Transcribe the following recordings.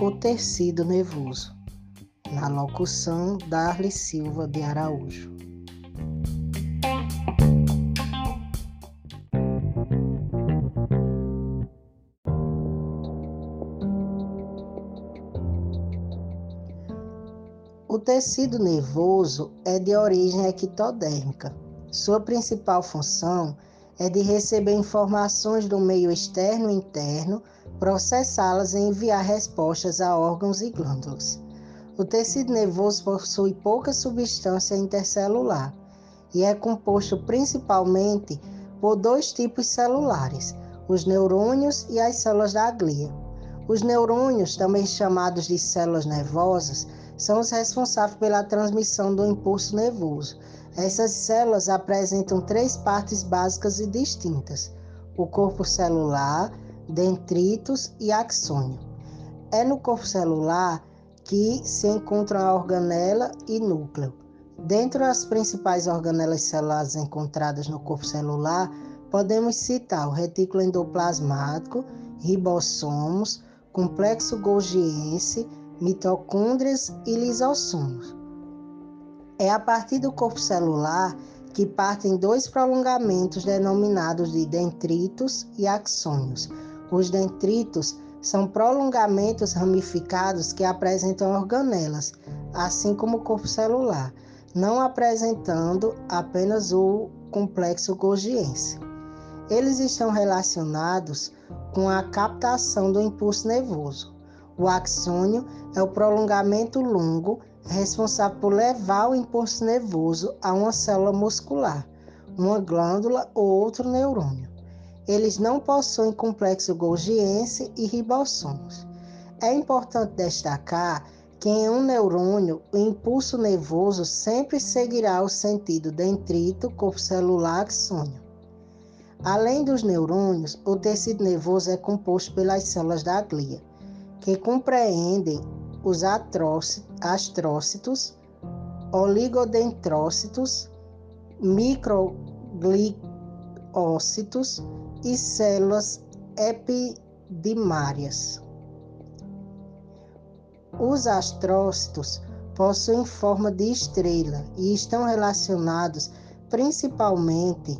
O tecido nervoso, na locução Darly Silva de Araújo. O tecido nervoso é de origem ectodérmica. Sua principal função é de receber informações do meio externo e interno, processá-las e enviar respostas a órgãos e glândulas. O tecido nervoso possui pouca substância intercelular e é composto principalmente por dois tipos celulares, os neurônios e as células da glia. Os neurônios, também chamados de células nervosas, são os responsáveis pela transmissão do impulso nervoso. Essas células apresentam três partes básicas e distintas: o corpo celular, dendritos e axônio. É no corpo celular que se encontram a organela e núcleo. Dentre as principais organelas celulares encontradas no corpo celular, podemos citar o retículo endoplasmático, ribossomos, complexo golgiense, mitocôndrias e lisossomos. É a partir do corpo celular que partem dois prolongamentos denominados de dendritos e axônios. Os dendritos são prolongamentos ramificados que apresentam organelas, assim como o corpo celular, não apresentando apenas o complexo golgiense. Eles estão relacionados com a captação do impulso nervoso. O axônio é o prolongamento longo responsável por levar o impulso nervoso a uma célula muscular, uma glândula ou outro neurônio. Eles não possuem complexo golgiense e ribossomos. É importante destacar que em um neurônio, o impulso nervoso sempre seguirá o sentido dendrito, corpo celular, axônio. Além dos neurônios, o tecido nervoso é composto pelas células da glia que compreendem os astrócitos, oligodendrócitos, microgliócitos e células epidimárias. Os astrócitos possuem forma de estrela e estão relacionados principalmente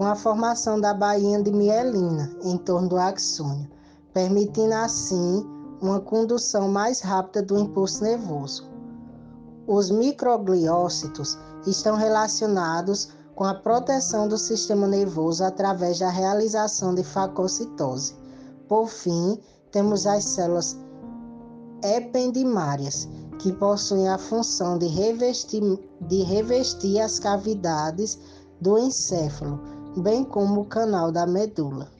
com a formação da bainha de mielina em torno do axônio, permitindo assim uma condução mais rápida do impulso nervoso. Os microgliócitos estão relacionados com a proteção do sistema nervoso através da realização de fagocitose. Por fim, temos as células ependimárias, que possuem a função de revestir, de revestir as cavidades do encéfalo, bem como o canal da medula.